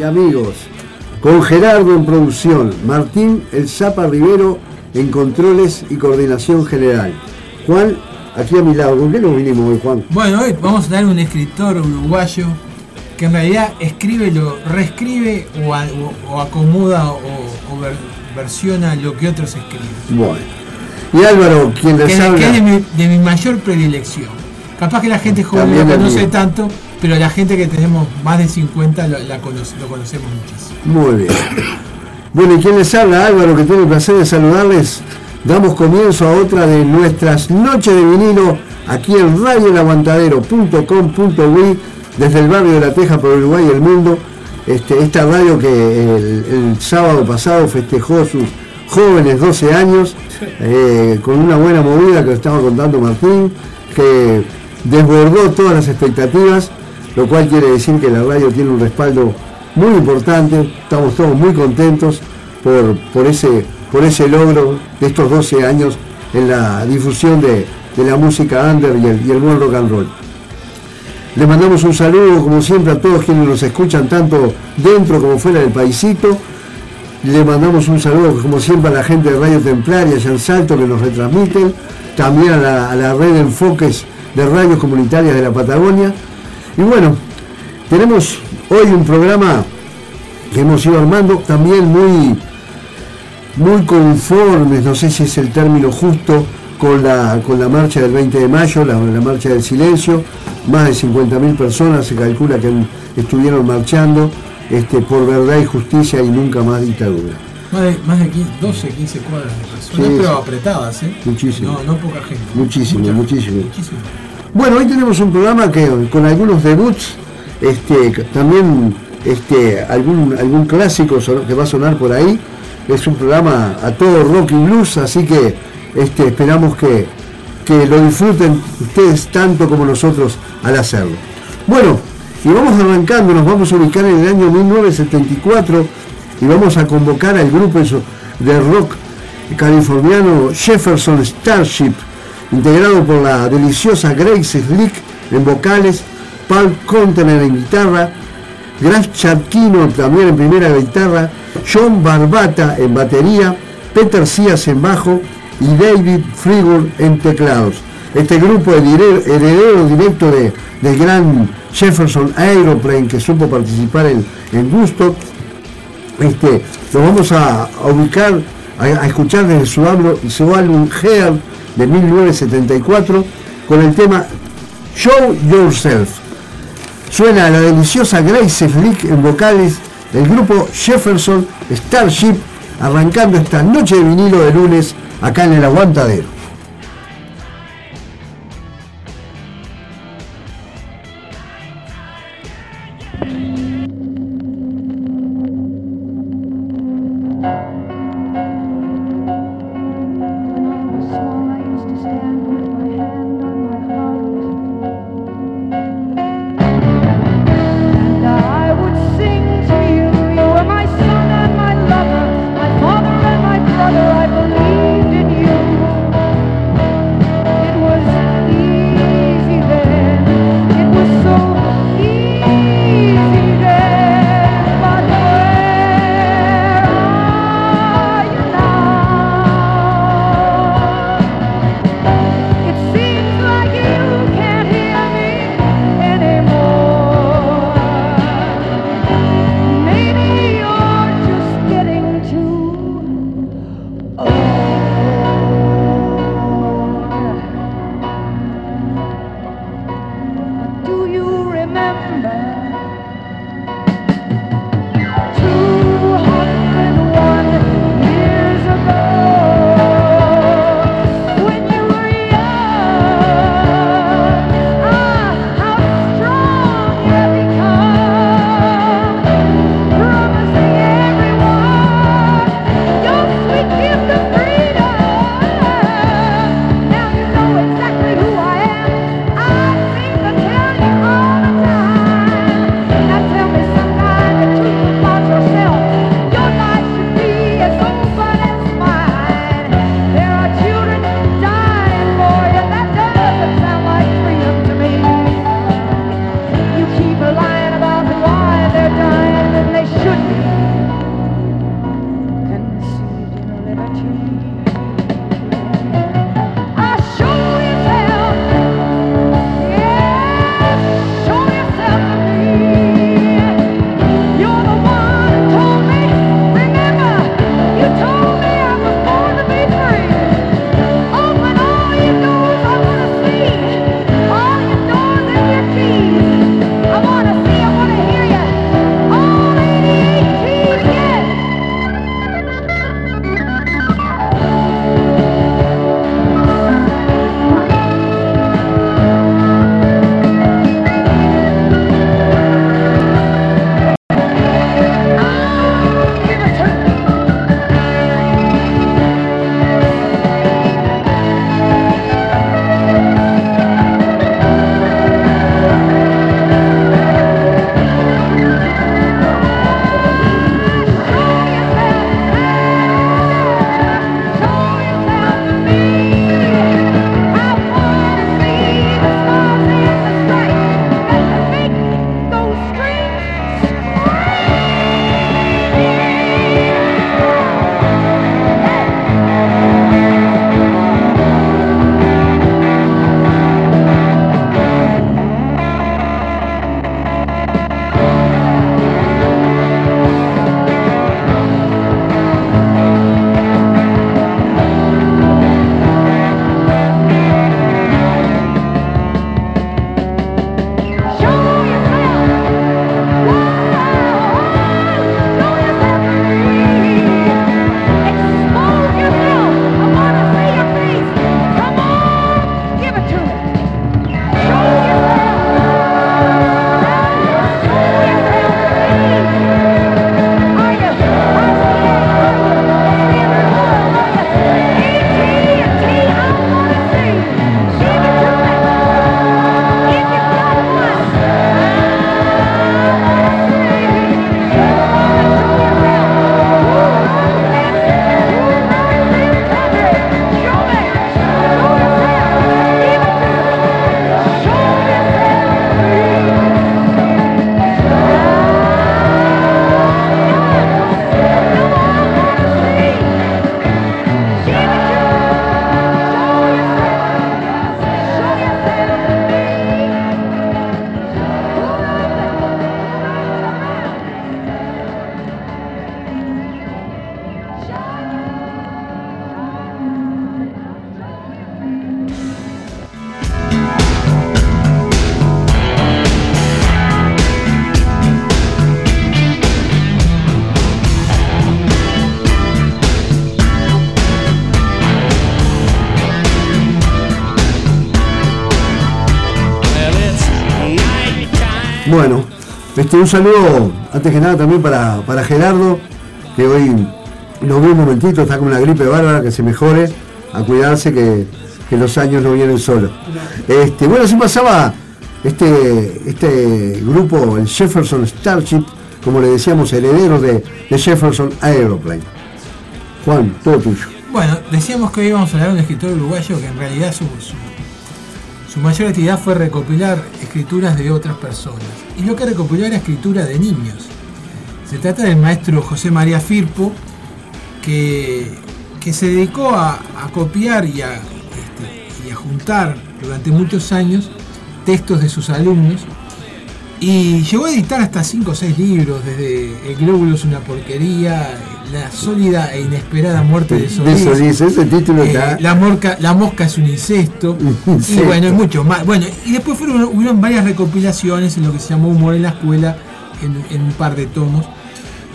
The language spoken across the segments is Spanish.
y amigos. Con Gerardo en producción, Martín El Zapa Rivero en controles y coordinación general. Juan, aquí a mi lado, ¿con qué nos vinimos hoy, Juan? Bueno, hoy vamos a tener un escritor uruguayo que en realidad escribe, lo reescribe o, acomoda o, versiona lo que otros escriben. Bueno. Y Álvaro, quien les que, habla. Que es de mi, mayor predilección. Capaz que la gente joven no conoce tanto, pero la gente que tenemos más de 50 lo, la lo conocemos muchísimo. Muy bien. Bueno, y quien les habla, Álvaro, que tiene el placer de saludarles, damos comienzo a otra de nuestras noches de vinilo aquí en radioelaguantadero.com.uy desde el barrio de La Teja por Uruguay y el mundo. Este, esta radio que el, sábado pasado festejó sus jóvenes 12 años eh, con una buena movida que lo estaba contando Martín, que desbordó todas las expectativas lo cual quiere decir que la radio tiene un respaldo muy importante, estamos todos muy contentos por, ese, por ese logro de estos 12 años en la difusión de, la música under y el, el buen rock and roll. Les mandamos un saludo, como siempre, a todos quienes nos escuchan, tanto dentro como fuera del paisito. Le mandamos un saludo, como siempre, a la gente de Radio Templaria allá Salto que nos retransmiten. También a la, a la red de enfoques de radios comunitarias de la Patagonia. Y bueno, tenemos hoy un programa que hemos ido armando también muy, muy conformes, no sé si es el término justo, con la, con la marcha del 20 de mayo, la, marcha del silencio. Más de 50.000 personas se calcula que estuvieron marchando este, por verdad y justicia y nunca más dictadura. Más de, más de 12, 15 cuadras de personas, pero apretadas, ¿eh? Muchísimo. No, no poca gente. Muchísimo, muchísimo. muchísimo. Bueno, hoy tenemos un programa que con algunos debuts, este, también este, algún, algún clásico que va a sonar por ahí. Es un programa a todo rock y blues, así que este, esperamos que, que lo disfruten ustedes tanto como nosotros al hacerlo. Bueno, y vamos arrancando, nos vamos a ubicar en el año 1974 y vamos a convocar al grupo de rock californiano Jefferson Starship integrado por la deliciosa Grace Slick en vocales, Paul Contener en guitarra, Graf Charquino también en primera guitarra, John Barbata en batería, Peter Sías en bajo y David Frigur en teclados. Este grupo heredero directo de, del gran Jefferson Aeroplane que supo participar en, en Gusto, este, lo vamos a, ubicar, a, escuchar desde su, álbum, su álbum Hair de 1974 con el tema Show Yourself. Suena la deliciosa Grace Flick en vocales del grupo Jefferson Starship arrancando esta noche de vinilo de lunes acá en el aguantadero. Un saludo antes que nada también para, para Gerardo, que hoy lo vi un momentito, está con una gripe bárbara, que se mejore, a cuidarse que, que los años no vienen solos. Este, bueno, así pasaba este, este grupo, el Jefferson Starship, como le decíamos, herederos de, de Jefferson Aeroplane. Juan, todo tuyo. Bueno, decíamos que hoy íbamos a hablar de un escritor uruguayo que en realidad su, su mayor actividad fue recopilar escrituras de otras personas. Y lo que recopiló era escritura de niños. Se trata del maestro José María Firpo, que, que se dedicó a, copiar y a, este, y a juntar durante muchos años textos de sus alumnos y llegó a editar hasta 5 o 6 libros, desde El glóbulo es una porquería, La sólida e inesperada muerte de Solís. De Solís, ese título eh, está. la, morca, la mosca es un incesto. y bueno, y mucho más. Bueno, y después fueron, hubieron varias recopilaciones en lo que se llamó Humor en la Escuela, en, en un par de tomos.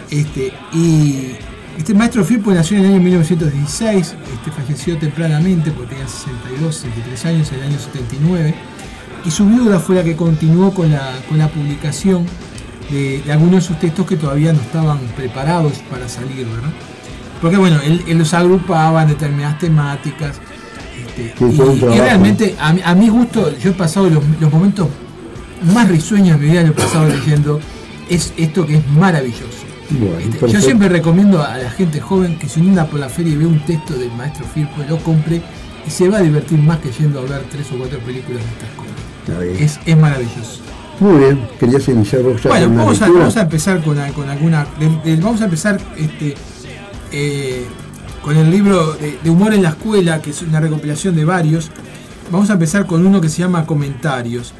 Este, y este maestro Firpo nació en el año 1916, este, falleció tempranamente porque tenía 62, 63 años en el año 79 y su viuda fue la que continuó con la, con la publicación de, de algunos de sus textos que todavía no estaban preparados para salir, ¿verdad? Porque bueno, él, él los agrupaba en determinadas temáticas. este, y, realmente, a, mi- a mi gusto, yo he pasado los, los momentos más risueños de mi vida, lo he pasado leyendo, es esto que es maravilloso. Bueno, Este, yo siempre recomiendo a la gente joven que si uno anda por la feria y ve un texto del maestro Firpo, lo compre y se va a divertir más que yendo a ver tres o cuatro películas de estas cosas. Es, es maravilloso. Muy bien, querías iniciar vos ya Bueno, vamos a, lectura? vamos a empezar con, con alguna. vamos a empezar este, eh, con el libro de, de Humor en la Escuela, que es una recopilación de varios. Vamos a empezar con uno que se llama Comentarios.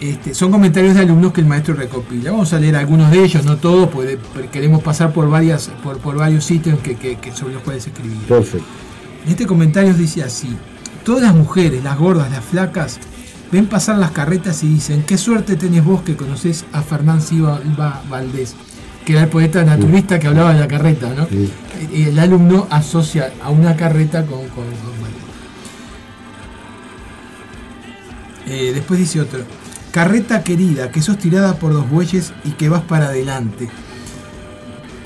Este, son comentarios de alumnos que el maestro recopila. Vamos a leer algunos de ellos, no todos, porque queremos pasar por varias, por, por varios sitios que, que- que sobre los cuales escribir. Perfecto. En este comentario dice así: Todas las mujeres, las gordas, las flacas, ven pasar las carretas y dicen: Qué suerte tenés vos que conocés a Fernán Silva Valdés, que era el poeta naturista que hablaba de la carreta, ¿no? Sí. El alumno asocia a una carreta con. con- con Valdés. Eh, después dice otro: Carreta querida, que sos tirada por dos bueyes y que vas para adelante.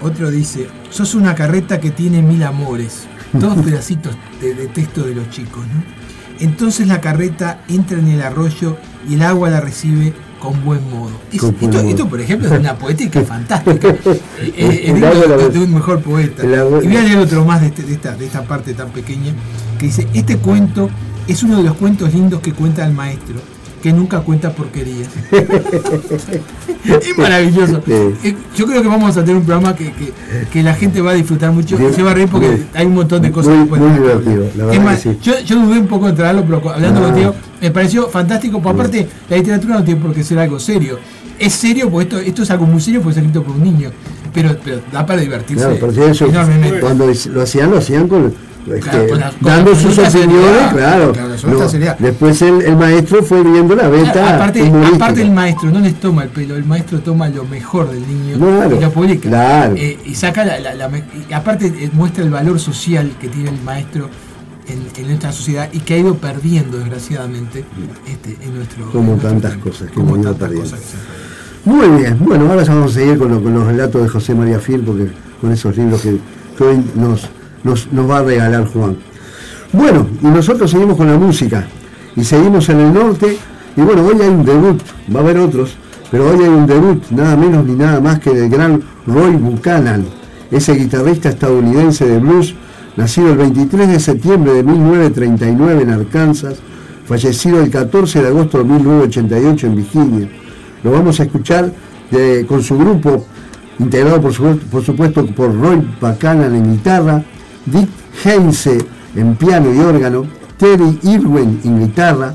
Otro dice, sos una carreta que tiene mil amores. Dos pedacitos de, de texto de los chicos, ¿no? Entonces la carreta entra en el arroyo y el agua la recibe con buen modo. Es- Con buen esto, modo. esto, por ejemplo, es una poética fantástica. Eh, eh, de, un mejor poeta. Y voy a leer otro más de, este- de esta, de esta parte tan pequeña, que dice, este cuento es uno de los cuentos lindos que cuenta el maestro, que nunca cuenta porquerías. es maravilloso. Sí. Eh, Yo creo que vamos a tener un programa que, que- que la gente va a disfrutar mucho Bien, se va a reír porque bien. hay un montón de cosas Muy- que pueden muy divertido, la Es verdad más, que sí. yo, yo dudé un poco de traerlo, pero hablando Ah. contigo, me pareció fantástico. Porque aparte, la literatura no tiene por qué ser algo serio. Es serio porque esto, esto es algo muy serio porque es escrito por un niño. Pero, pero da para divertirse Claro, pero si eso, enormemente. cuando lo hacían, lo hacían con, este, Claro, dando sus opiniones, claro. No, después el, el maestro fue viendo la beta. Claro, aparte, el maestro no les toma el pelo, el maestro toma lo mejor del niño y lo publica. Eh, y saca la, la- la me- y aparte eh, muestra el valor social que tiene el maestro en, en nuestra sociedad y que ha ido perdiendo desgraciadamente este, en nuestro Como en nuestro tantas tiempo. cosas que como hemos ido perdiendo. Muy bien, bueno, ahora ya vamos a seguir con, lo- con los relatos de José María Fil, porque con esos libros que, que hoy nos, nos, nos va a regalar Juan. Bueno, y nosotros seguimos con la música, y seguimos en el norte, y bueno, hoy hay un debut, va a haber otros, pero hoy hay un debut, nada menos ni nada más que del gran Roy Buchanan, ese guitarrista estadounidense de blues, nacido el 23 de septiembre de 1939 en Arkansas, fallecido el 14 de agosto de 1988 en Virginia. Lo vamos a escuchar con su grupo, integrado por, por supuesto por Roy Buchanan en guitarra, Dick Heinze en piano y órgano, Terry Irwin en guitarra,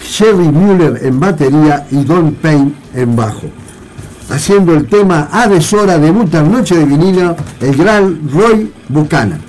Jerry Mueller en batería y Don Payne en bajo. Haciendo el tema A deshora debuta Noche de Vinilo el gran Roy Buchanan.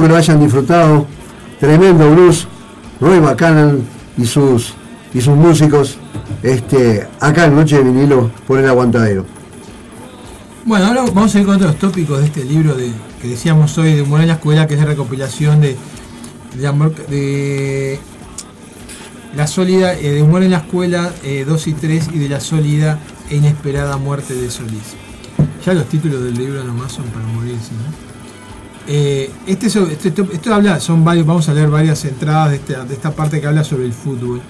Que lo hayan disfrutado. Tremendo blues, Roy McCann y sus, y sus músicos este, acá en Noche de Vinilo por el Aguantadero. Bueno, ahora vamos a ir con otros tópicos de este libro de, que decíamos hoy de Humor en la Escuela, que es de recopilación de, de, la sólida, eh, de Humor en la Escuela 2 eh, y 3 y de la sólida e inesperada muerte de Solís. Ya los títulos del libro nomás son para morirse, ¿no? Eh, este, este, esto habla, son varios, vamos a leer varias entradas de esta, parte que habla sobre el fútbol.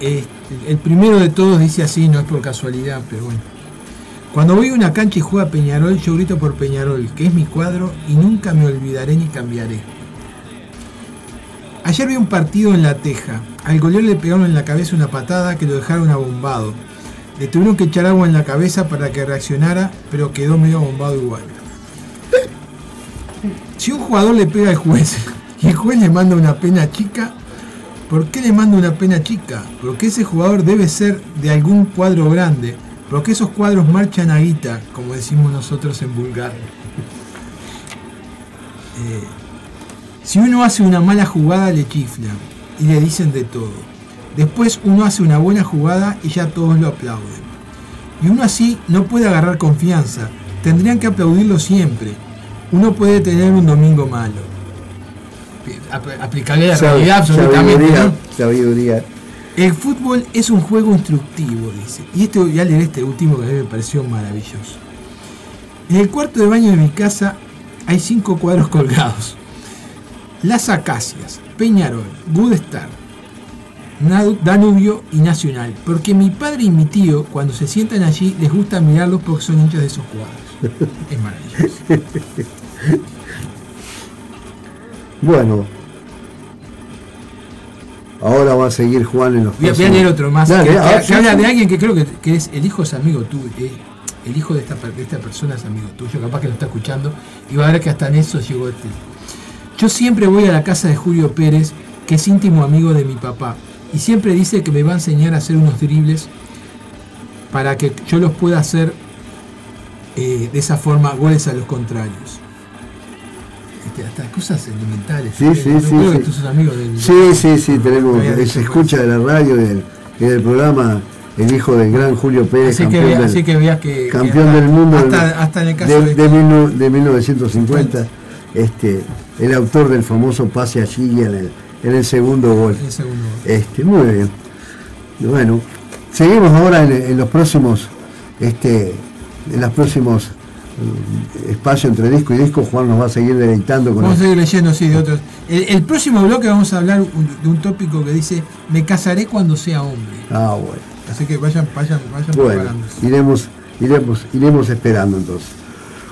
el primero de todos dice así, no es por casualidad, pero bueno. Cuando voy a una cancha y juega Peñarol, yo grito por Peñarol, que es mi cuadro y nunca me olvidaré ni cambiaré. Ayer vi un partido en La Teja. Al goleador le pegaron en la cabeza una patada que lo dejaron abombado. Le tuvieron que echar agua en la cabeza para que reaccionara, pero quedó medio abombado igual. Si un jugador le pega al juez y el juez le manda una pena chica, ¿por qué le manda una pena chica? Porque ese jugador debe ser de algún cuadro grande, porque esos cuadros marchan a guita, como decimos nosotros en Bulgaria. Eh, si uno hace una mala jugada le chiflan y le dicen de todo. Después uno hace una buena jugada y ya todos lo aplauden. Y uno así no puede agarrar confianza. Tendrían que aplaudirlo siempre uno puede tener un domingo malo. Aplicarle la realidad absolutamente. Sabiduría, El fútbol es un juego instructivo, dice. Y este voy a leer este último que a mí me pareció maravilloso. En el cuarto de baño de mi casa hay cinco cuadros colgados. Las Acacias, Peñarol, Good Star, Danubio y Nacional. Porque mi padre y mi tío, cuando se sientan allí, les gusta mirarlos porque son hinchas de esos cuadros. Es maravilloso. Bueno. Ahora va a seguir Juan en los Voy a, leer otro más. que, habla de alguien que creo que, es el hijo es amigo tuyo. el hijo de esta, de esta persona es amigo tuyo, capaz que lo está escuchando. Y va a ver que hasta en eso llegó este. Yo siempre voy a la casa de Julio Pérez que es íntimo amigo de mi papá. Y siempre dice que me va a enseñar a hacer unos dribles para que yo los pueda hacer eh, de esa forma goles a los contrarios. Este, hasta cosas sentimentales. Sí, sí, sí. sí. Que del, sí, sí, sí, tenemos, se escucha de la radio y del, programa el hijo del gran Julio Pérez, así campeón, que, del, así que, campeón del mundo hasta, hasta en el caso de, de, de 1950, este, el autor del famoso pase allí en el, en el segundo gol. El segundo gol. Este, muy bien. Bueno, seguimos ahora en, en los próximos este, en los próximos eh, espacios entre disco y disco, Juan nos va a seguir deleitando con Vamos a seguir leyendo, sí, de otros. El, próximo bloque vamos a hablar de un tópico que dice Me casaré cuando sea hombre. Ah, bueno. Así que vayan, vayan, vayan bueno, Iremos, iremos, iremos esperando entonces.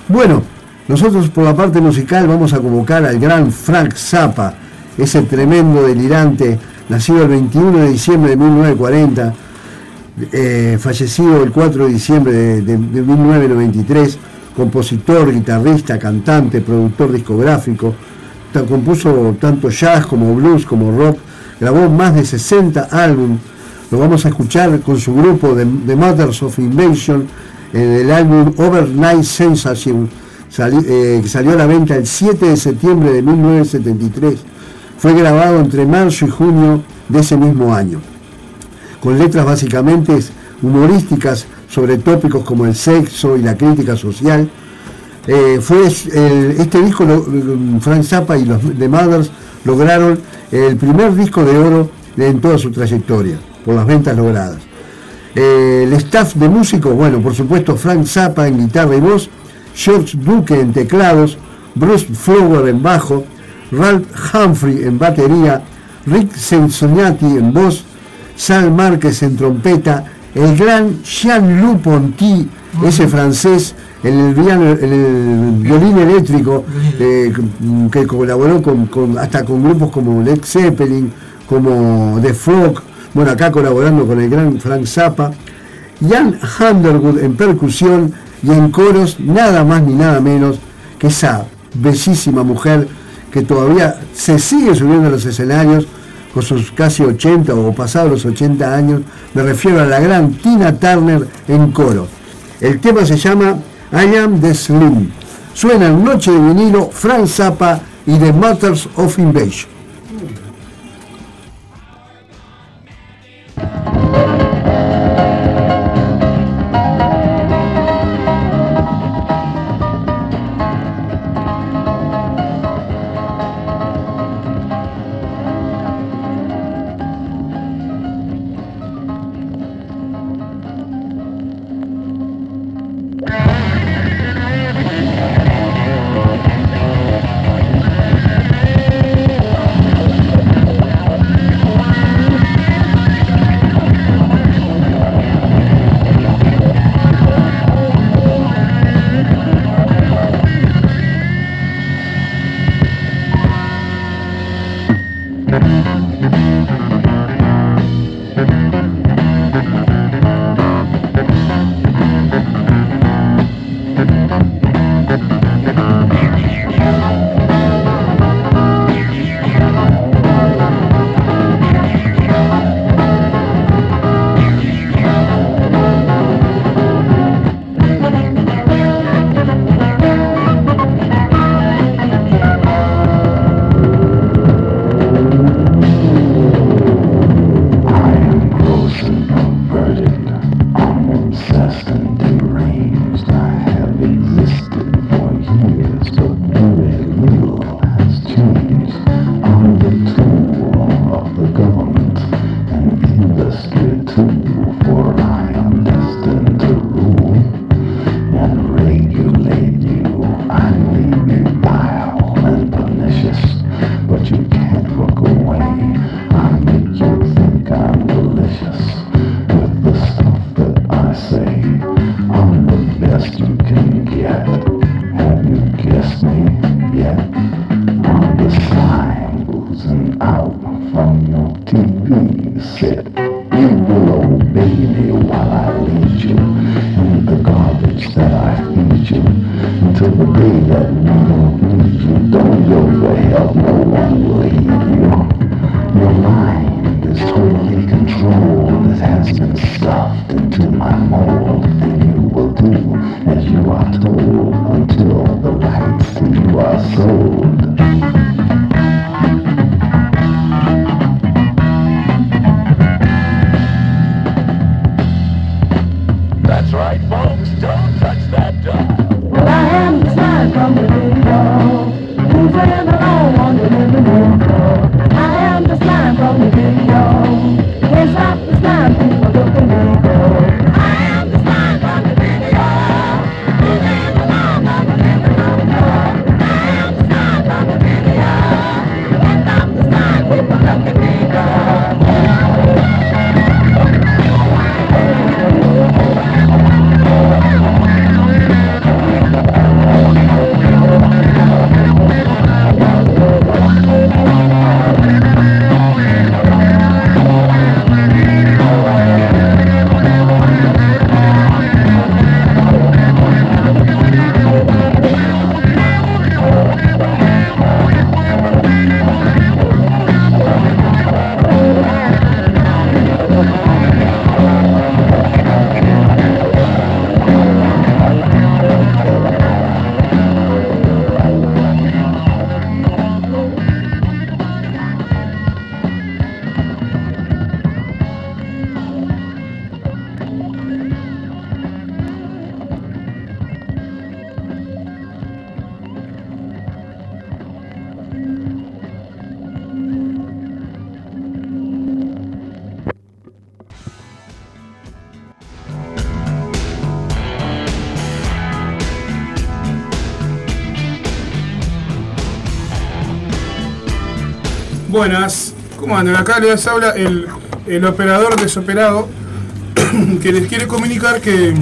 Bueno, nosotros por la parte musical vamos a convocar al gran Frank Zappa, ese tremendo delirante, nacido el 21 de diciembre de 1940 eh, fallecido el 4 de diciembre de, 1993, compositor, guitarrista, cantante, productor discográfico, compuso tanto jazz como blues como rock, grabó más de 60 álbumes, lo vamos a escuchar con su grupo de, Mothers of Invasion en el álbum Overnight Sensation, eh, que salió a la venta el 7 de septiembre de 1973. Fue grabado entre marzo y junio de ese mismo año con letras básicamente humorísticas sobre tópicos como el sexo y la crítica social. Eh, fue este disco, Frank Zappa y los The Mothers lograron el primer disco de oro en toda su trayectoria, por las ventas logradas. Eh, el staff de músicos, bueno, por supuesto Frank Zappa en guitarra y voz, George Duque en teclados, Bruce Flower en bajo, Ralph Humphrey en batería, Rick Sensognati en voz, Sal Márquez en trompeta, el gran Jean-Loup Ponty, ese francés, el, violín eléctrico, eh, que colaboró con, hasta con grupos como Led Zeppelin, como The Frog, bueno, acá colaborando con el gran Frank Zappa, Jan Underwood en percusión y en coros, nada más ni nada menos que esa bellísima mujer que todavía se sigue subiendo a los escenarios con sus casi 80 o pasados los 80 años, me refiero a la gran Tina Turner en coro. El tema se llama I Am the Slim. Suena en Noche de vinilo Frank Zappa y The Matters of Invasion. Buenas, ¿cómo andan? Acá les habla el, el operador desoperado que les quiere comunicar que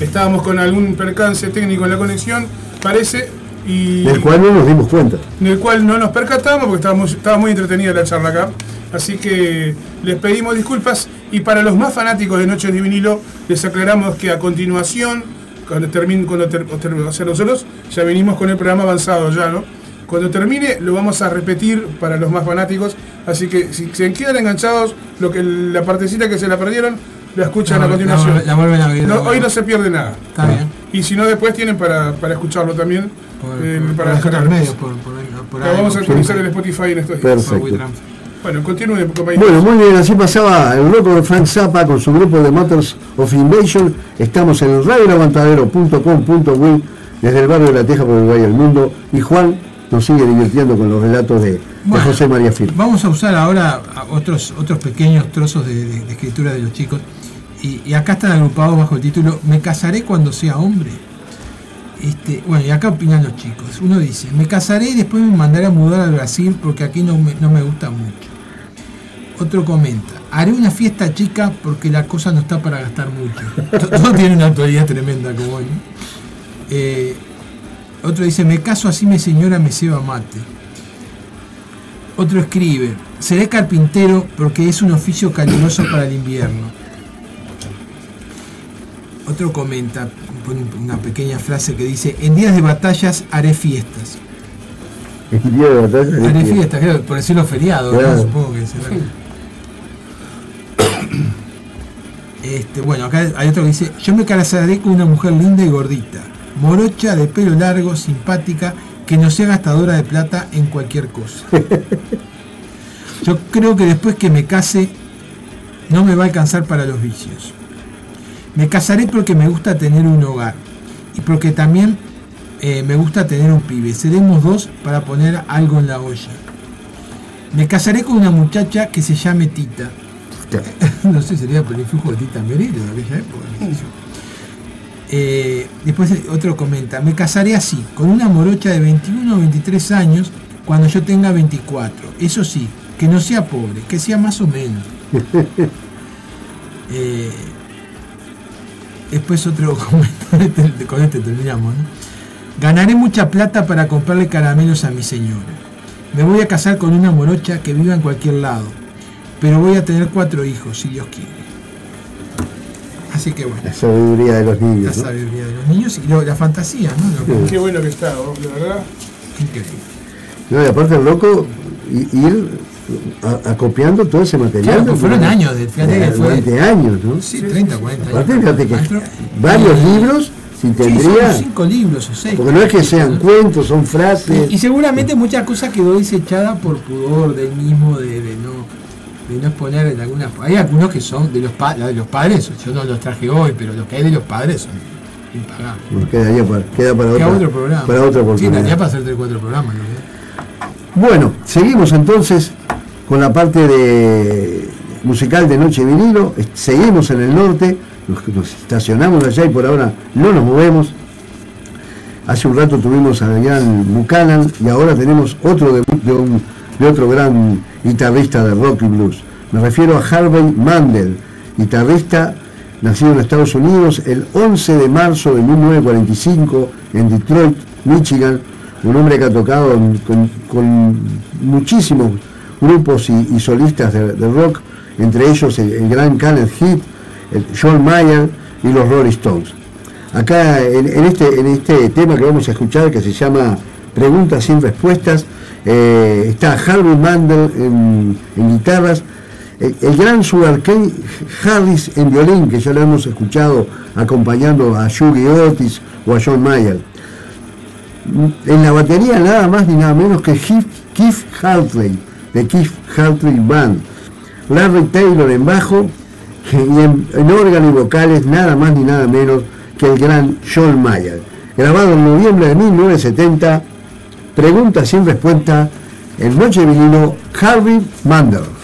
estábamos con algún percance técnico en la conexión, parece, y Del cual no nos dimos cuenta. del cual no nos percatamos porque estábamos, estaba muy entretenida la charla acá. Así que les pedimos disculpas y para los más fanáticos de Noches de Vinilo les aclaramos que a continuación, cuando termine, cuando ter- o ter- o sea, nosotros ya venimos con el programa avanzado ya, ¿no? Cuando termine lo vamos a repetir para los más fanáticos, así que si se quedan enganchados, lo que la partecita que se la perdieron, la escuchan a continuación. la- la vuelven a ver. No, hoy no se pierde nada. Está bien. Y si no, después tienen para, para escucharlo también. Por, eh, por- para descargar. medios, por, por, La vamos a actualizar en Spotify en estos días. Perfecto. Bueno, continúe, compañero. Bueno, muy bien, así pasaba el loco de Frank Zappa con su grupo de Motors of Invasion. Estamos en radioelaguantadero.com.uy desde el barrio de La Teja por el Valle del Mundo. Y Juan nos sigue divirtiendo con los relatos de, José María Fil. Vamos a usar ahora otros, otros pequeños trozos de, de- de escritura de los chicos. Y, y acá están agrupados bajo el título Me casaré cuando sea hombre. Este, bueno, y acá opinan los chicos. Uno dice, me casaré y después me mandaré a mudar al Brasil porque aquí no me, no me gusta mucho. Otro comenta, haré una fiesta chica porque la cosa no está para gastar mucho. To- Todo tiene una actualidad tremenda como hoy. ¿no? Eh, otro dice, me caso así mi señora me ceba mate. Otro escribe, seré carpintero porque es un oficio caluroso para el invierno. Otro comenta, pone una pequeña frase que dice, en días de batallas haré fiestas. El día de batalla. Haré fiestas, claro, por decirlo feriado, ¿no? Claro. supongo que será. Este, bueno, acá hay otro que dice, yo me casaré con una mujer linda y gordita, morocha, de pelo largo, simpática, que no sea gastadora de plata en cualquier cosa. Yo creo que después que me case, no me va a alcanzar para los vicios. Me casaré porque me gusta tener un hogar y porque también eh, me gusta tener un pibe. Seremos dos para poner algo en la olla. Me casaré con una muchacha que se llame Tita. no sé, sería por el influjo de Tita Merelo de aquella época. Eh, después otro comenta, me casaré así, con una morocha de 21 o 23 años cuando yo tenga 24. Eso sí, que no sea pobre, que sea más o menos. Eh, después otro comentario, este- con este terminamos, ¿no? Ganaré mucha plata para comprarle caramelos a mi señora. Me voy a casar con una morocha que viva en cualquier lado, pero voy a tener cuatro hijos, si Dios quiere. Así que bueno, La sabiduría de los la niños. ¿no? sabiduría de los niños y la fantasía, ¿no? Lo que- Qué bueno que está, ¿no? de verdad. increíble. No, y aparte el loco, ir acopiando todo ese material. Claro, fueron años, de- fíjate que fue- Durante años, ¿no? Sí, 30, 40 años. Aparte, fíjate que Maestro. varios Y- libros, si Sí, tendría. son cinco libros o seis. Porque no es que sean cuentos, son frases. Y seguramente muchas cosas quedó desechada por pudor del mismo, de, de no de no exponer en algunas. Hay algunos que son de los, pa- de los padres, yo no los traje hoy, pero los que hay de los padres son impagables. Bueno, quedaría para, queda para Queda otra, otro programa. para otra sí, para hacer tres cuatro programas. ¿no? Bueno, seguimos entonces con la parte de musical de Noche Vinilo. Seguimos en el norte, nos, nos estacionamos allá y por ahora no nos movemos. Hace un rato tuvimos a gran Buchanan y ahora tenemos otro debut de, un- de otro gran guitarrista de rock y blues. Me refiero a Harvey Mandel, guitarrista nacido en Estados Unidos el 11 de marzo de 1945 en Detroit, Michigan, un hombre que ha tocado con, con muchísimos grupos y, solistas de, rock, entre ellos el, el gran Kenneth Heath, el John Mayer y los Rolling Stones. Acá en este, en este tema que vamos a escuchar, que se llama Preguntas sin respuestas, eh, está Harvey Mandel en, guitarras, el, gran Sugar Kane Harris en violín, que ya lo hemos escuchado acompañando a Shuggy Otis o a John Mayer. En la batería nada más ni nada menos que Keith Hartley, de Keith Hartley Band. Larry Taylor en bajo y en, en órgano y vocales nada más ni nada menos que el gran John Mayer. Grabado en noviembre de 1970, pregunta sin respuesta, el Noche Vinilo, Harvey Mandel.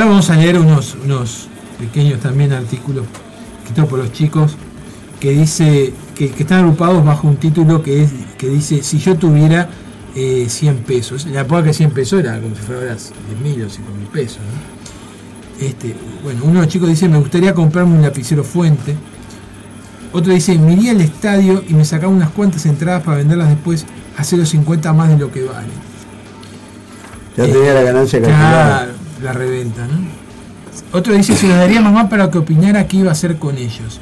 Ahora vamos a leer unos, unos pequeños también artículos escritos por los chicos que dice que, que están agrupados bajo un título que es que dice si yo tuviera eh, 100 pesos. La época que 100 pesos era como si fuera ahora 10 mil o 5 mil pesos. ¿no? Este, bueno, uno de los chicos dice me gustaría comprarme un lapicero fuente. Otro dice, me iría al estadio y me sacaba unas cuantas entradas para venderlas después a 0,50 más de lo que vale. Ya Eh, tenía la ganancia calculada. Claro, la reventa, ¿no? Otro dice, se los daría a mamá para que opinara qué iba a hacer con ellos.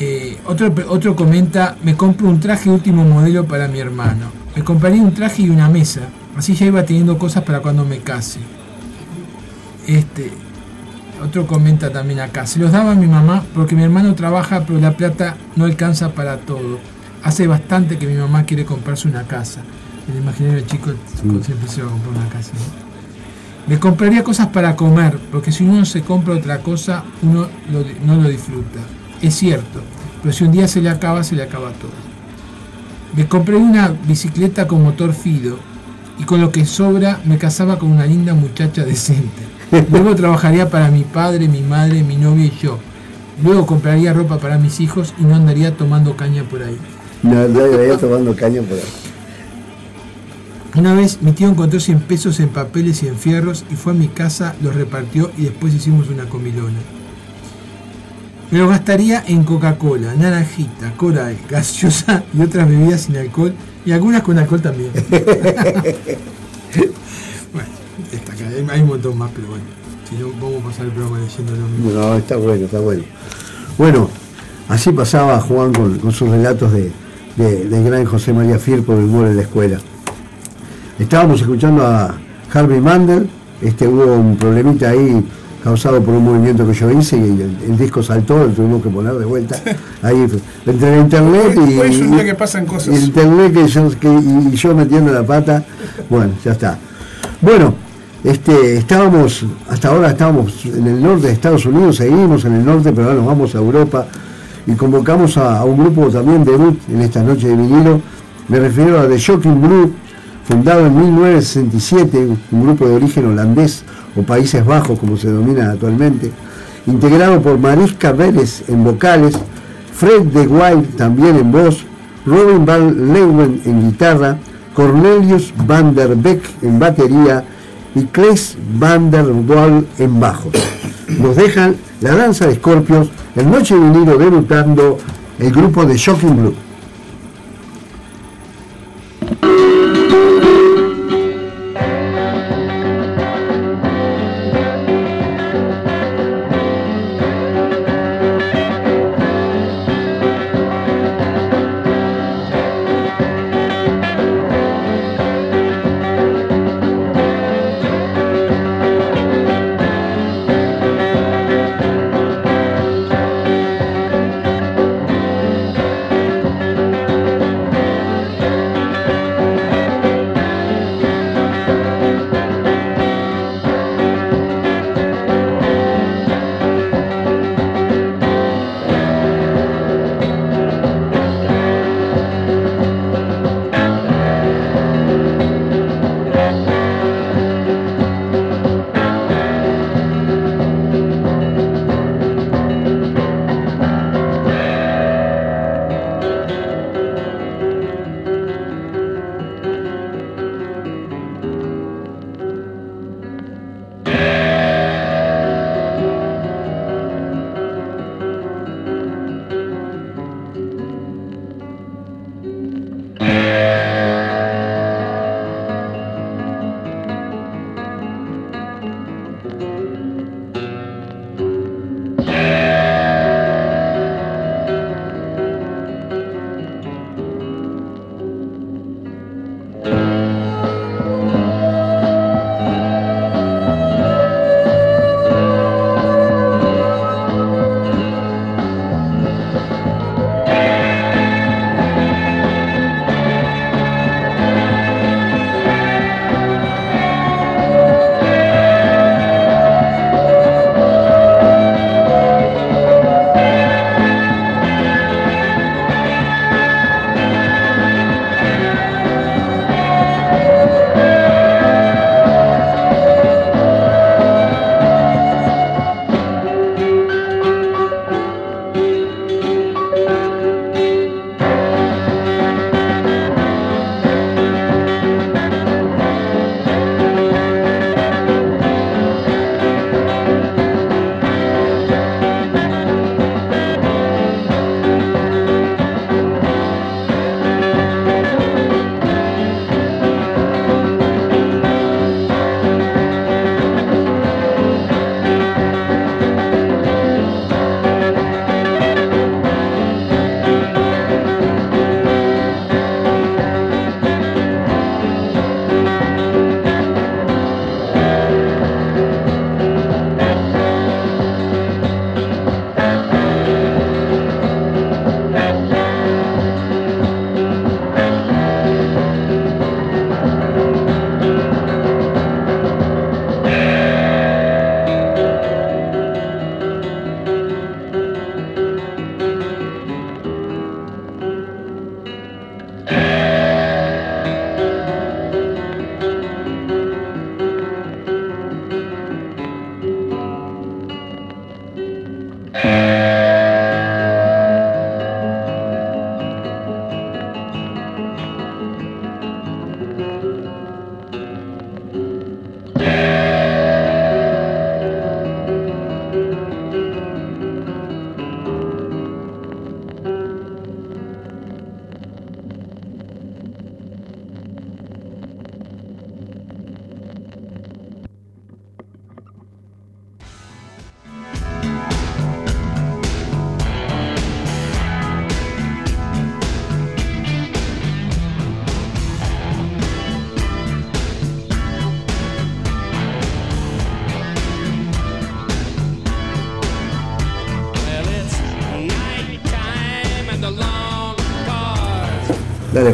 Eh, otro, otro comenta, me compro un traje último modelo para mi hermano. Me compraría un traje y una mesa. Así ya iba teniendo cosas para cuando me case. Este, otro comenta también acá. Se los daba a mi mamá porque mi hermano trabaja, pero la plata no alcanza para todo. Hace bastante que mi mamá quiere comprarse una casa. El imaginario chico siempre se va a comprar una casa. ¿no? Me compraría cosas para comer, porque si uno se compra otra cosa, uno no lo disfruta. Es cierto, pero si un día se le acaba, se le acaba todo. Me compré una bicicleta con motor Fido y con lo que sobra me casaba con una linda muchacha decente. Luego trabajaría para mi padre, mi madre, mi novia y yo. Luego compraría ropa para mis hijos y no andaría tomando caña por ahí. No, no, veía tomando caña por ahí. Una vez mi tío encontró 100 pesos en papeles y en fierros y fue a mi casa, los repartió y después hicimos una comilona. Me lo gastaría en Coca-Cola, naranjita, coral, gaseosa y otras bebidas sin alcohol y algunas con alcohol también. bueno, esta acá, hay- un montón más, pero bueno, si no vamos a pasar el programa leyendo lo mismo. No, está bueno, está bueno. Bueno, así pasaba Juan con, con sus relatos de, de- del gran José María Firpo del humor en la escuela. Estábamos escuchando a Harvey Mandel, este, hubo un problemita ahí causado por un movimiento que yo hice y el, el disco saltó, lo tuvimos que poner de vuelta. Ahí entre el internet y, Hoy es un día que pasan cosas. y el internet que yo, que- y yo metiendo la pata, bueno, ya está. Bueno, este, estábamos, hasta ahora estábamos en el norte de Estados Unidos, seguimos en el norte, pero ahora nos vamos a Europa y convocamos a, a un grupo también debut en esta noche de vinilo. Me refiero a The Shocking Blue, fundado en 1967, un grupo de origen holandés o Países Bajos, como se denomina actualmente, integrado por Mariska Vélez en vocales, Fred de Wild también en voz, Robin Van Leeuwen en guitarra, Cornelius van der Beek en batería y Kles van der Waal en bajo. Nos dejan la danza de Scorpions, el Noche Vinilo debutando el grupo de Shocking Blue.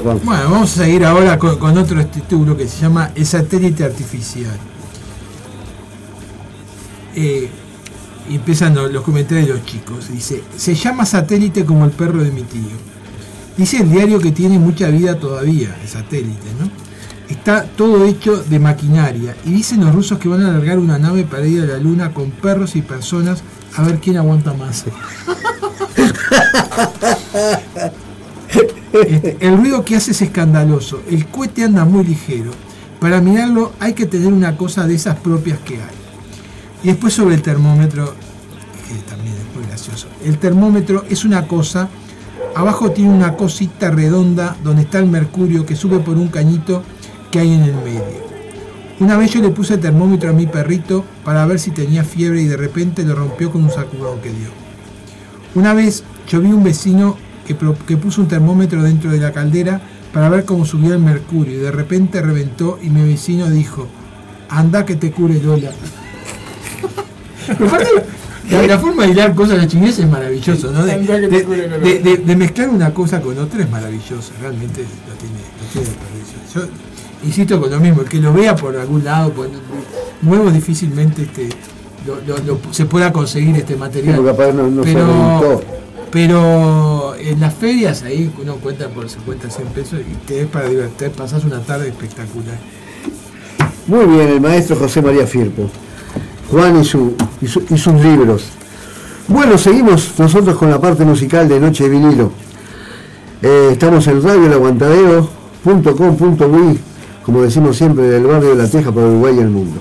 Juan. Bueno, vamos a seguir ahora con, con otro título que se llama El satélite artificial. Eh, y empiezan los, los comentarios de los chicos. Dice, se llama satélite como el perro de mi tío. Dice el diario que tiene mucha vida todavía, el satélite, ¿no? Está todo hecho de maquinaria. Y dicen los rusos que van a alargar una nave para ir a la luna con perros y personas a ver quién aguanta más. Este, el ruido que hace es escandaloso. El cohete anda muy ligero. Para mirarlo hay que tener una cosa de esas propias que hay. Y después sobre el termómetro, también es muy gracioso. El termómetro es una cosa, abajo tiene una cosita redonda donde está el mercurio que sube por un cañito que hay en el medio. Una vez yo le puse el termómetro a mi perrito para ver si tenía fiebre y de repente lo rompió con un sacudón que dio. Una vez yo vi un vecino que, pro- que puso un termómetro dentro de la caldera para ver cómo subía el mercurio y de repente reventó y mi vecino dijo, anda que te cure Lola. Pero aparte, la, la forma de hilar cosas de chinés es maravilloso, ¿no? De, mezclar una cosa con otra es maravilloso, realmente lo tiene, lo tiene. Yo insisto con lo mismo, el que lo vea por algún lado, por, nuevo difícilmente este, lo- lo- lo- se pueda conseguir este material. capaz no- no pero. Pero en las ferias ahí uno cuenta por 50, 100 pesos y te es para divertir, pasás una tarde espectacular. Muy bien, el maestro José María Firpo. Juan y, su- y sus libros. Bueno, seguimos nosotros con la parte musical de Noche de Vinilo. Eh, estamos en radioelaguantadero.com.uy, como decimos siempre, del barrio de La Teja para Uruguay y el mundo.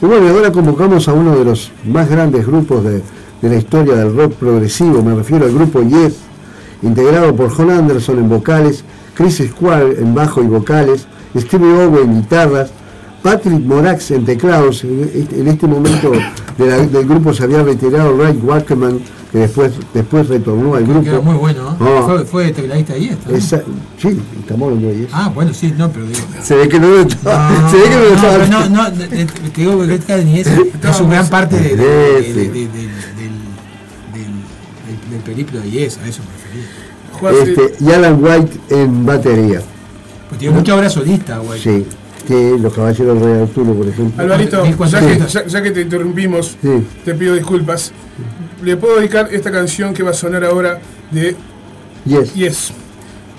Y bueno, ahora convocamos a uno de los más grandes grupos de, de la historia del rock progresivo, me refiero al grupo Yes, integrado por John Anderson en vocales, Chris Squire en bajo y vocales, Stevie Owen en guitarras, Patrick Morax en teclados. En este- en este momento de la- del grupo se había retirado Ray Wackerman, que después, después retornó al grupo. muy bueno, ¿no? Ah. Fue, fue tecladista ¿no? Esa- sí, estamos hablando de Yes. Ah, bueno, sí, no, pero digo. Se ve que no lo estaba. No, se ve que no lo no, estaba. no, no, de- de- te digo que ni es, es un gran parte de- de- de- de- periplo de Yes, a eso me refería. Este, y Alan White en batería. Pues tiene mucha obra solista, güey. Sí, que los caballeros de Rey Arturo, por ejemplo. Alvarito, ya que, ya- ya que te interrumpimos, Sí. te pido disculpas. Le puedo dedicar esta canción que va a sonar ahora de Yes. Yes.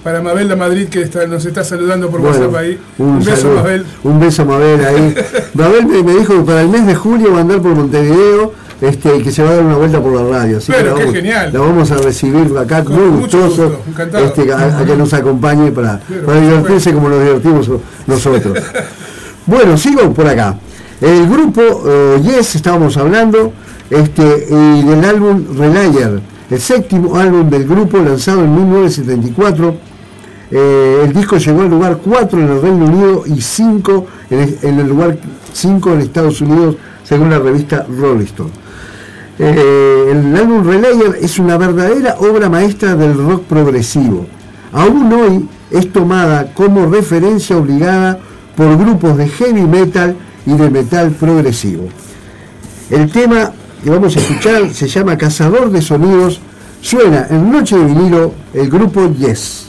Para Mabel de Madrid, que está- nos está saludando por Bueno, WhatsApp ahí. Un, beso, saludo. Mabel. Un beso a Mabel ahí. Mabel me, me dijo que para el mes de julio va a andar por Montevideo este, y que se va a dar una vuelta por la radio. Así que la vamos, genial. La vamos a recibir acá Con muy mucho gustosos gusto, encantado. este, a, a que nos acompañe para, divertirse como nos divertimos nosotros. bueno, sigo por acá. El grupo eh, Yes, estábamos hablando, este, y del álbum Relayer, el séptimo álbum del grupo lanzado en 1974. Eh, el disco llegó al lugar 4 en el Reino Unido y 5 en el, en el lugar 5 en Estados Unidos, según la revista Rolling Stone. Eh, el álbum Relayer es una verdadera obra maestra del rock progresivo. Aún hoy es tomada como referencia obligada por grupos de heavy metal y de metal progresivo. El tema que vamos a escuchar se llama Cazador de Sonidos. Suena en Noche de Vinilo el grupo Yes.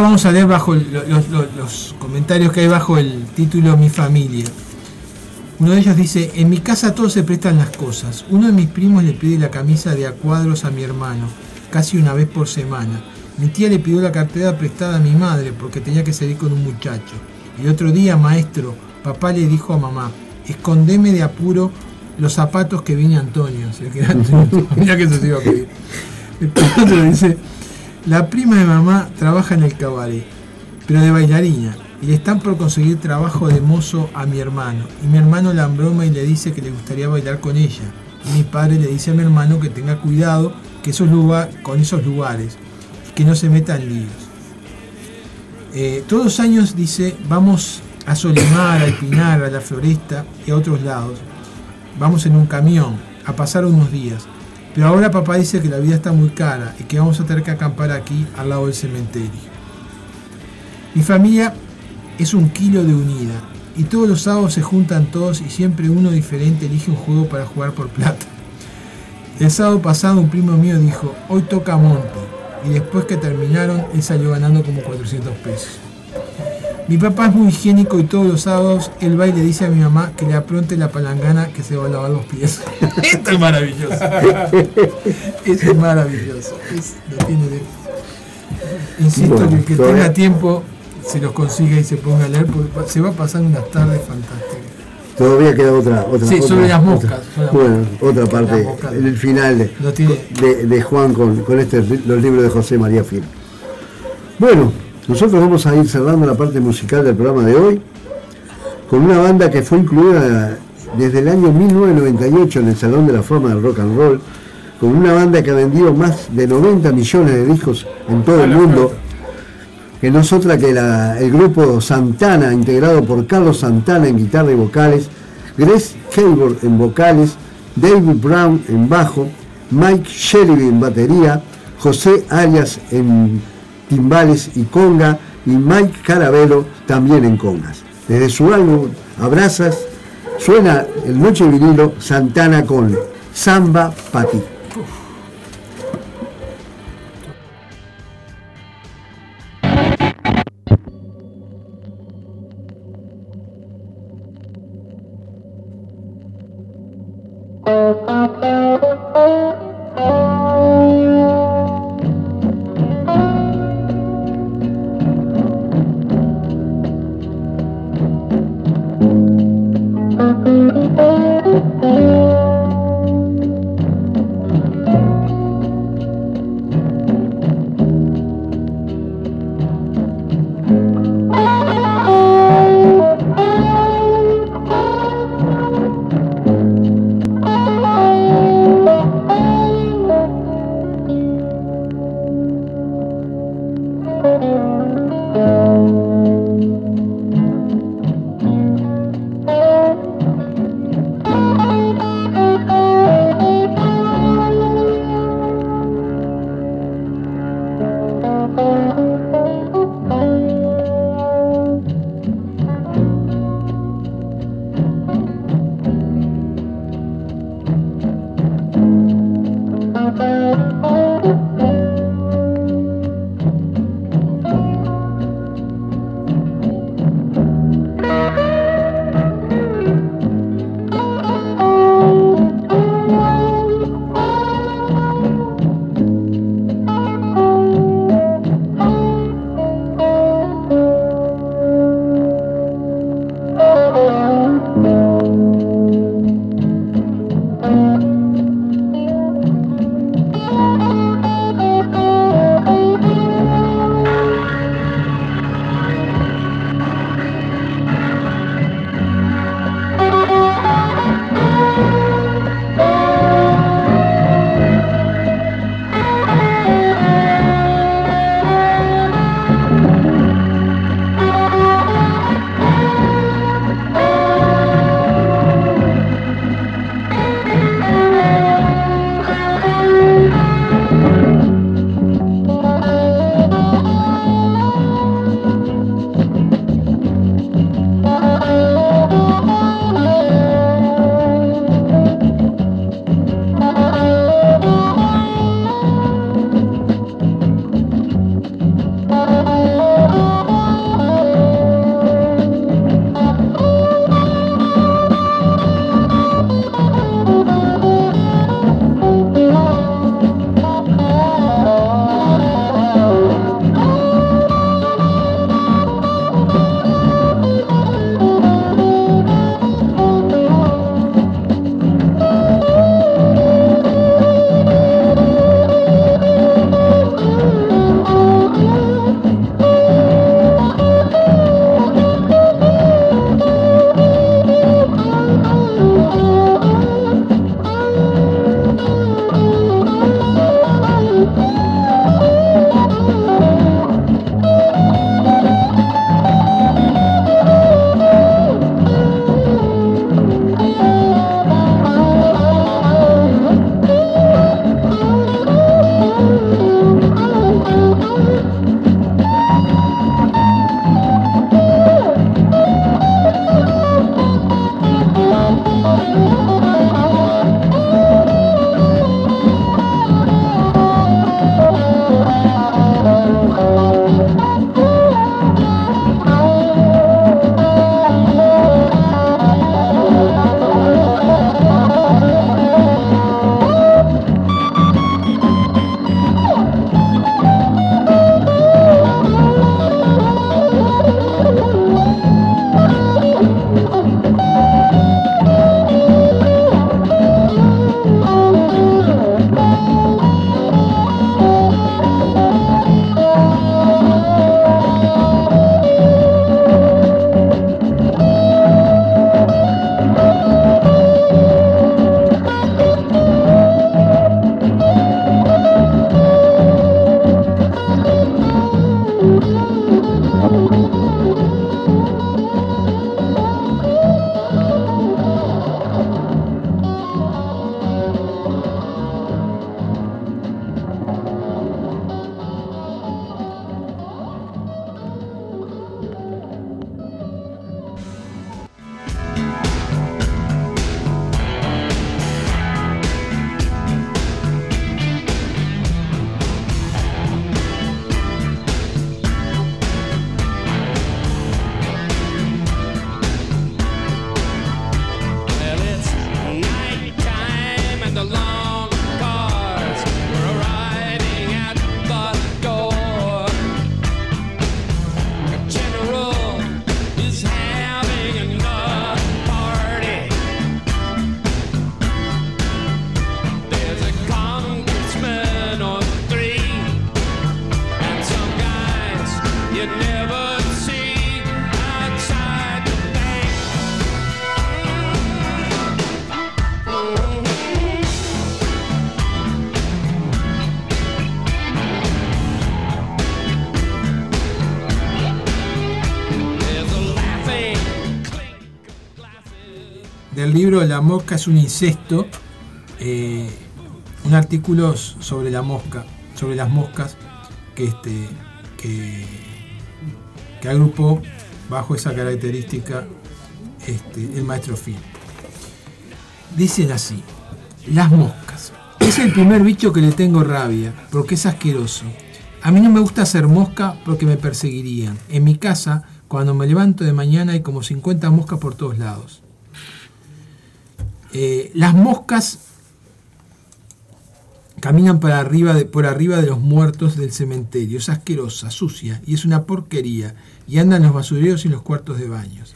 Vamos a leer bajo los, comentarios que hay bajo el título Mi familia. Uno de ellos dice, en mi casa todos se prestan las cosas. Uno de mis primos le pide la camisa de a cuadros a mi hermano, casi una vez por semana. Mi tía le pidió la cartera prestada a mi madre porque tenía que salir con un muchacho. El otro día, maestro, papá le dijo a mamá, escondeme de apuro los zapatos que viene Antonio. Sea, que se iba a pedir. Otro dice, la prima de mamá trabaja en el cabaret, pero de bailarina, y le están por conseguir trabajo de mozo a mi hermano. Y mi hermano la embroma y le dice que le gustaría bailar con ella. Y mi padre le dice a mi hermano que tenga cuidado que esos lugar, con esos lugares y que no se meta en líos. Eh, todos los años dice, vamos a Solimar, a Alpinar, a la Floresta y a otros lados. Vamos en un camión a pasar unos días. Pero ahora papá dice que la vida está muy cara y que vamos a tener que acampar aquí al lado del cementerio. Mi familia es un kilo de unida y todos los sábados se juntan todos y siempre uno diferente elige un juego para jugar por plata. El sábado pasado un primo mío dijo, hoy toca monte y después que terminaron él salió ganando como 400 pesos. Mi papá es muy higiénico y todos los sábados él va y le dice a mi mamá que le apronte la palangana que se va a lavar los pies. Esto es maravilloso. Eso es maravilloso. Es- lo tiene de- Insisto Bueno, que el que todavía- tenga tiempo se los consiga y se ponga a leer porque se va a pasar unas tardes fantásticas. Todavía queda otra. otra Sí, otra- sobre las otra- moscas, las bueno, otra parte moscas. en el final de, No tiene- de, de Juan con, con este, los libros de José María Fil. Bueno, nosotros vamos a ir cerrando la parte musical del programa de hoy con una banda que fue incluida desde el año 1998 en el Salón de la Fama del Rock and Roll, con una banda que ha vendido más de 90 millones de discos en todo el mundo que no es otra que la- el grupo Santana, integrado por Carlos Santana en guitarra y vocales, Grace Hayward en vocales, David Brown en bajo, Mike Shelby en batería, José Arias en timbales y conga y Mike Carabello también en congas. Desde su álbum Abrazas suena el Noche Vinilo Santana con Samba Pati. del libro La mosca es un incesto, eh, un artículo sobre la mosca, sobre las moscas que, este, que que agrupó bajo esa característica este, el maestro Phil. Dicen así, las moscas. Es el primer bicho que le tengo rabia, porque es asqueroso. A mí no me gusta hacer mosca porque me perseguirían. En mi casa, cuando me levanto de mañana hay como 50 moscas por todos lados. Eh, las moscas caminan por arriba, de, por arriba de los muertos del cementerio. Es asquerosa, sucia y es una porquería. Y andan los basureros y en los cuartos de baños.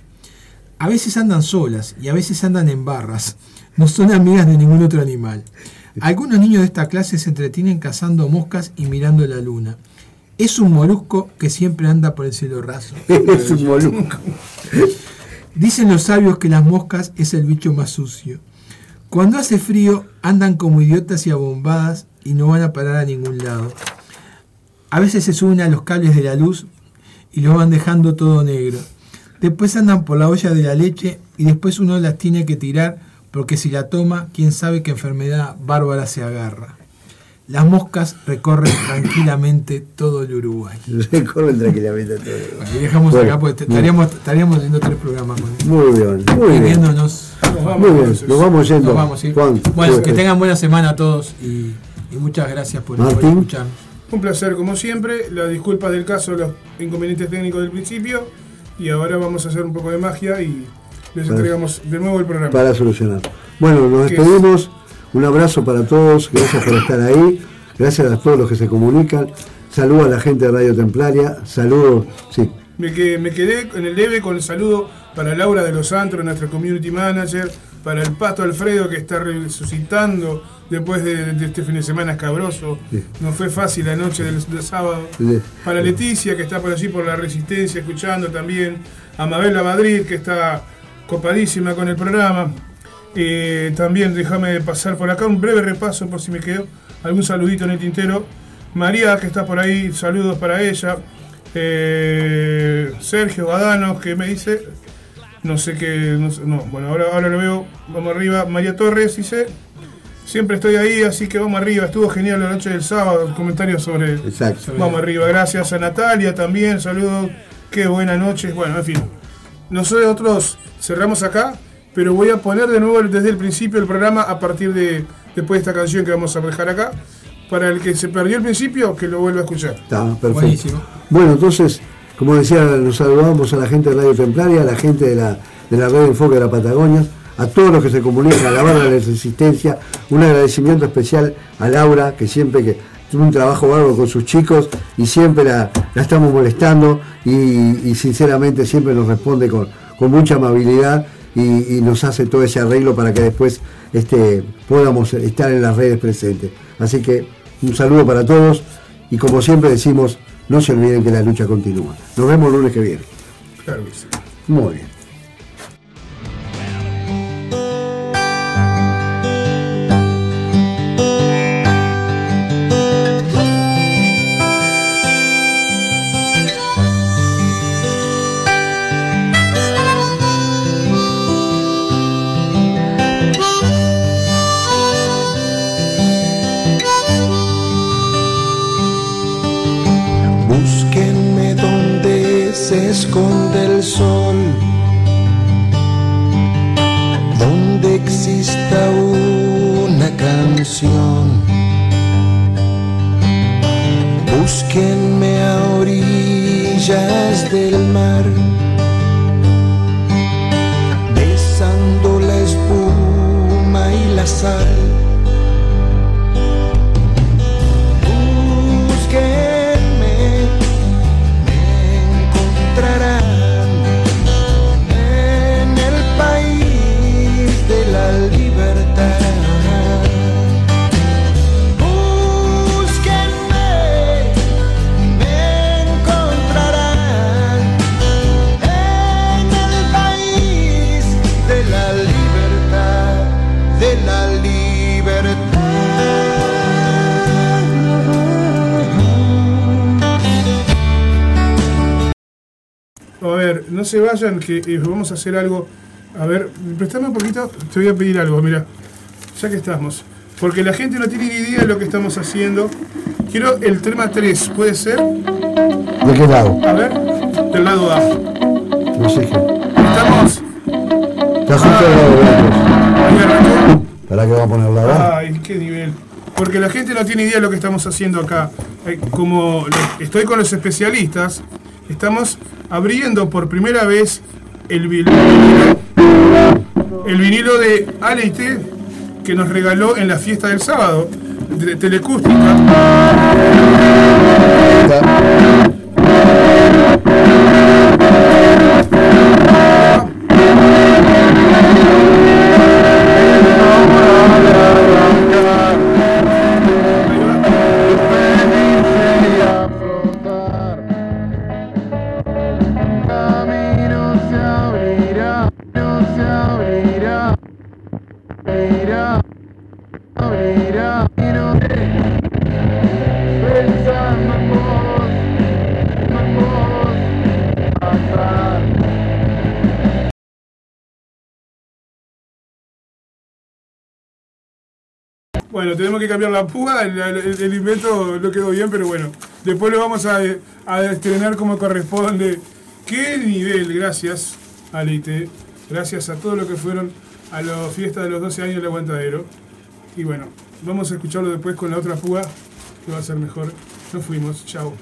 A veces andan solas y a veces andan en barras. No son amigas de ningún otro animal. Algunos niños de esta clase se entretienen cazando moscas y mirando la luna. Es un molusco que siempre anda por el cielo raso. es un molusco. Dicen los sabios que las moscas es el bicho más sucio. Cuando hace frío andan como idiotas y abombadas y no van a parar a ningún lado. A veces se suben a los cables de la luz y lo van dejando todo negro. Después andan por la olla de la leche y después uno las tiene que tirar porque si la toma, quién sabe qué enfermedad bárbara se agarra. Las moscas recorren tranquilamente todo el Uruguay. Recorren tranquilamente todo. Y dejamos Bueno, acá porque estaríamos, estaríamos haciendo tres programas con él. Muy bien, muy bien. Nos vamos, Muy bien, nos vamos yendo. Nos vamos, ¿sí? Juan, bueno, que tengan buena semana a todos y, y muchas gracias por, por Martín. escucharnos. Un placer como siempre, las disculpas del caso, los inconvenientes técnicos del principio y ahora vamos a hacer un poco de magia y les Para- entregamos de nuevo el programa. para solucionar. Bueno, nos ¿Qué despedimos. Un abrazo para todos. Gracias por estar ahí. Gracias a todos los que se comunican. Saludo a la gente de Radio Templaria. Saludo, sí. Me, que- me quedé en el debe con el saludo para Laura de los Antros, nuestra community manager, para el Pato Alfredo que está resucitando después de, de este fin de semana escabroso. Sí. No fue fácil la noche del, del sábado. Sí. Para Leticia que está por allí por la resistencia escuchando también. A Madrid que está copadísima con el programa. Eh, también déjame pasar por acá un breve repaso por si me quedó algún saludito en el tintero. María que está por ahí, saludos para ella. Eh, Sergio Badanos que me dice, no sé qué, no, sé- no, bueno, ahora, ahora lo veo, vamos arriba. María Torres dice, siempre estoy ahí, así que vamos arriba. Estuvo genial la noche del sábado, comentarios sobre... Exacto. Vamos arriba, gracias a Natalia también, saludos, qué buena noche. Bueno, en fin, nosotros cerramos acá, pero voy a poner de nuevo desde el principio el programa a partir de después de esta canción que vamos a dejar acá. Para el que se perdió el principio, que lo vuelva a escuchar. Está perfecto. Buenísimo. Bueno, entonces, como decía, nos saludamos a la gente de Radio Templaria, a la gente de la, de la red de enfoque de la Patagonia, a todos los que se comunican, a la barra de la resistencia, un agradecimiento especial a Laura, que siempre que tuvo un trabajo bárbaro con sus chicos y siempre la, la estamos molestando y, y sinceramente siempre nos responde con, con mucha amabilidad y, y nos hace todo ese arreglo para que después este, podamos estar en las redes presentes. Así que un saludo para todos y como siempre decimos, no se olviden que la lucha continúa. Nos vemos el lunes que viene. Claro que sí. Muy bien. No se vayan, que eh, vamos a hacer algo A ver, prestame un poquito, te voy a pedir algo, mira, ya que estamos. Porque la gente no tiene ni idea de lo que estamos haciendo. Quiero el tema 3, ¿puede ser? ¿De qué lado? A ver, del lado A. No sé qué. ¿Estamos? Está justo lado de. ¿Para qué va a poner la A? Ay, qué nivel. Porque la gente no tiene idea de lo que estamos haciendo acá. Eh, Como estoy con los especialistas, estamos abriendo por primera vez el vinilo, el vinilo de Aleite que nos regaló en la fiesta del sábado, de Telecústica. Tenemos que cambiar la púa, el, invento no quedó bien, pero bueno, después lo vamos a, a estrenar como corresponde. Qué nivel, gracias Aleite, gracias a todos los que fueron a la fiesta de los 12 años del aguantadero. Y bueno, vamos a escucharlo después con la otra púa, que va a ser mejor. Nos fuimos, chao.